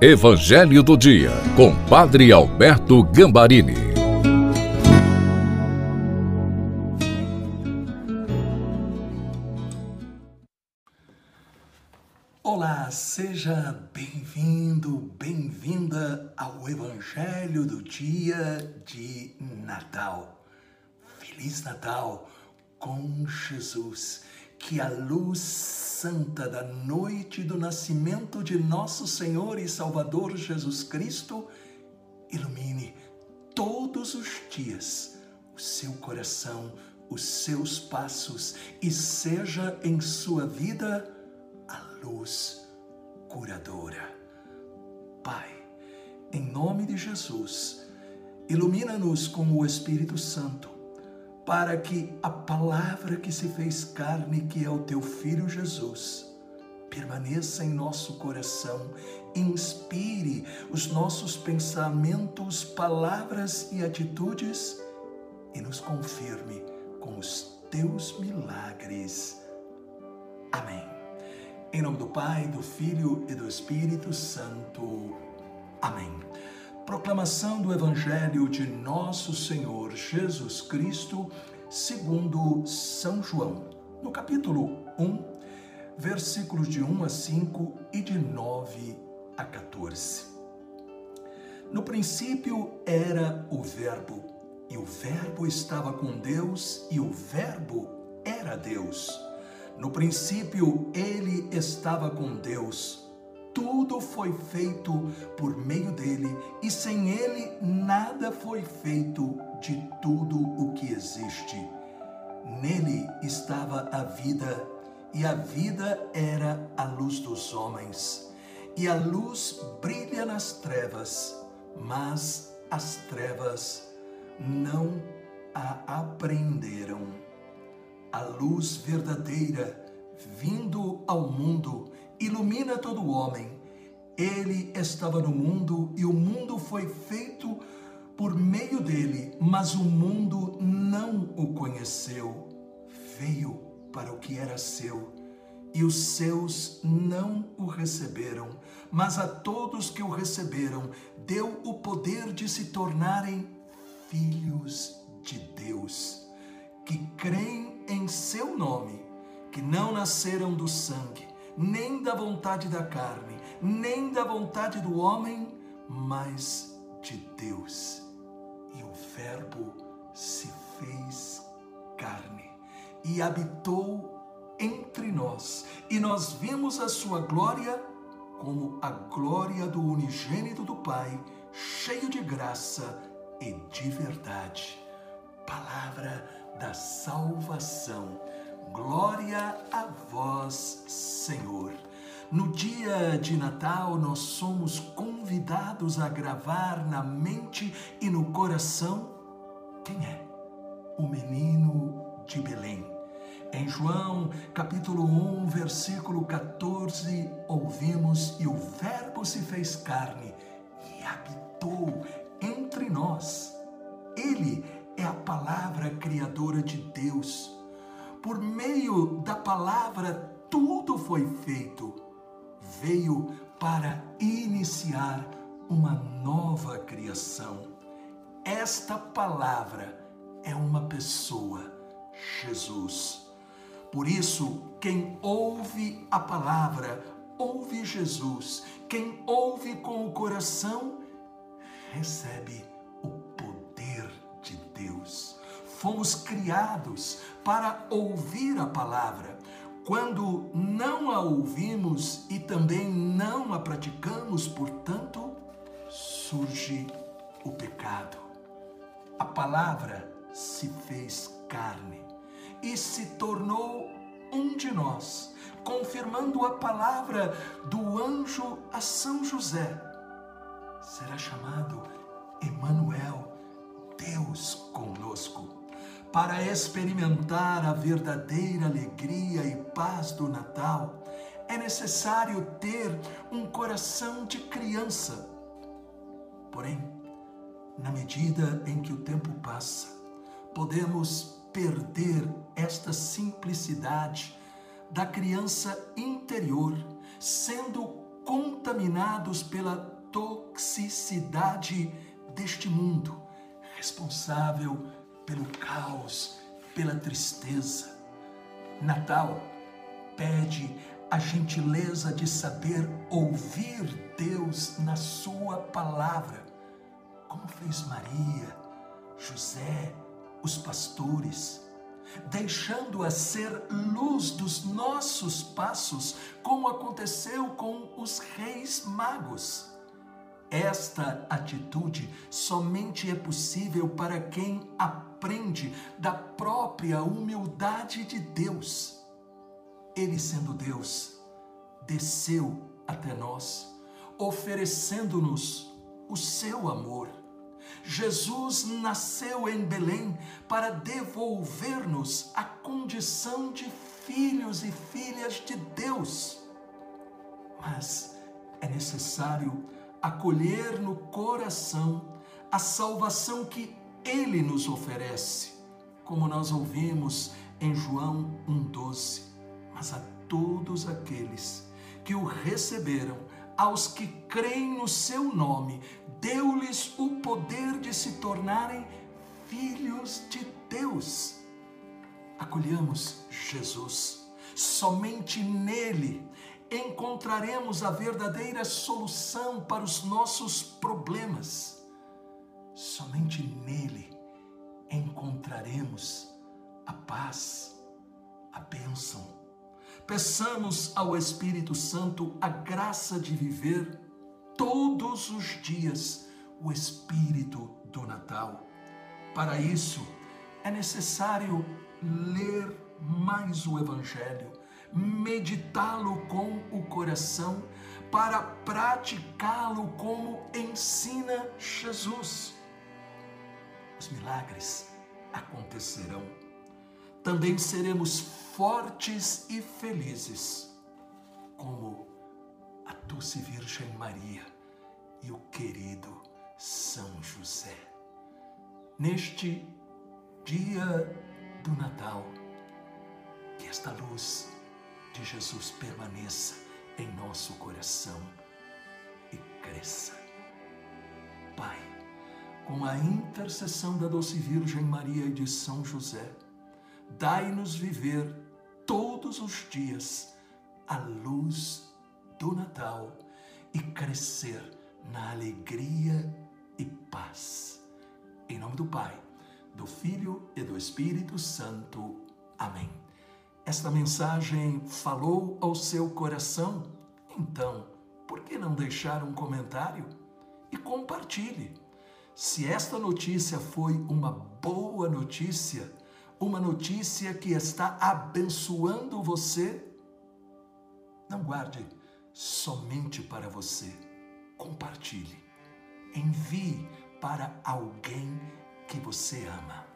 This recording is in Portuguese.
Evangelho do Dia, com Padre Alberto Gambarini. Olá, seja bem-vindo, bem-vinda ao Evangelho do Dia de Natal. Feliz Natal com Jesus, que a luz santa da noite do nascimento de nosso Senhor e Salvador Jesus Cristo ilumine todos os dias o seu coração, os seus passos e seja em sua vida a luz curadora. Pai, em nome de Jesus, ilumina-nos com o Espírito Santo para que a palavra que se fez carne, que é o teu filho Jesus, permaneça em nosso coração, inspire os nossos pensamentos, palavras e atitudes e nos confirme com os teus milagres. Amém. Em nome do Pai, do Filho e do Espírito Santo. Amém. Proclamação do Evangelho de Nosso Senhor Jesus Cristo, segundo São João, no capítulo 1, versículos de 1 a 5 e de 9 a 14. No princípio era o Verbo, e o Verbo estava com Deus, e o Verbo era Deus. No princípio ele estava com Deus tudo foi feito por meio dele e sem ele nada foi feito de tudo o que existe. Nele estava a vida e a vida era a luz dos homens. E a luz brilha nas trevas, mas as trevas não a apreenderam. A luz verdadeira vindo ao mundo ilumina todo homem. Ele estava no mundo e o mundo foi feito por meio dele, mas o mundo não o conheceu. Veio para o que era seu e os seus não o receberam, mas a todos que o receberam, deu o poder de se tornarem filhos de Deus, que creem em seu nome, que não nasceram do sangue nem da vontade da carne, nem da vontade do homem, mas de Deus. E o Verbo se fez carne e habitou entre nós, e nós vimos a sua glória como a glória do unigênito do Pai, cheio de graça e de verdade. Palavra da salvação. Glória a vós, Senhor. No dia de Natal, nós somos convidados a gravar na mente e no coração quem é o menino de Belém. Em João, capítulo 1, versículo 14, ouvimos: E o Verbo se fez carne e habitou entre nós. Ele é a palavra criadora de Deus por meio da palavra, tudo foi feito. Veio para iniciar uma nova criação. Esta palavra é uma pessoa, Jesus. Por isso, quem ouve a palavra, ouve Jesus. Quem ouve com o coração, recebe fomos criados para ouvir a palavra. Quando não a ouvimos e também não a praticamos, portanto, surge o pecado. A palavra se fez carne e se tornou um de nós, confirmando a palavra do anjo a São José. Será chamado Emanuel, Deus conosco para experimentar a verdadeira alegria e paz do Natal, é necessário ter um coração de criança. Porém, na medida em que o tempo passa, podemos perder esta simplicidade da criança interior, sendo contaminados pela toxicidade deste mundo, responsável pelo caos, pela tristeza. Natal pede a gentileza de saber ouvir Deus na Sua palavra, como fez Maria, José, os pastores, deixando-a ser luz dos nossos passos, como aconteceu com os reis magos. Esta atitude somente é possível para quem aprende da própria humildade de Deus. Ele, sendo Deus, desceu até nós, oferecendo-nos o seu amor. Jesus nasceu em Belém para devolver-nos a condição de filhos e filhas de Deus. Mas é necessário acolher no coração a salvação que Ele nos oferece, como nós ouvimos em João 1,12. Mas a todos aqueles que o receberam, aos que creem no seu nome, deu-lhes o poder de se tornarem filhos de Deus. Acolhamos Jesus, somente nele encontraremos a verdadeira solução para os nossos problemas. Somente nele encontraremos a paz, a bênção. Peçamos ao Espírito Santo a graça de viver todos os dias o Espírito do Natal. Para isso, é necessário ler mais o Evangelho meditá-lo com o coração, para praticá-lo como ensina Jesus. Os milagres acontecerão. Também seremos fortes e felizes, como a doce Virgem Maria e o querido São José. Neste dia do Natal, que esta luz de Jesus permaneça em nosso coração e cresça. Pai, com a intercessão da doce Virgem Maria e de São José, dai-nos viver todos os dias a luz do Natal e crescer na alegria e paz. Em nome do Pai, do Filho e do Espírito Santo. Amém. Esta mensagem falou ao seu coração? Então, por que não deixar um comentário e compartilhe? Se esta notícia foi uma boa notícia, uma notícia que está abençoando você, não guarde somente para você. Compartilhe. Envie para alguém que você ama.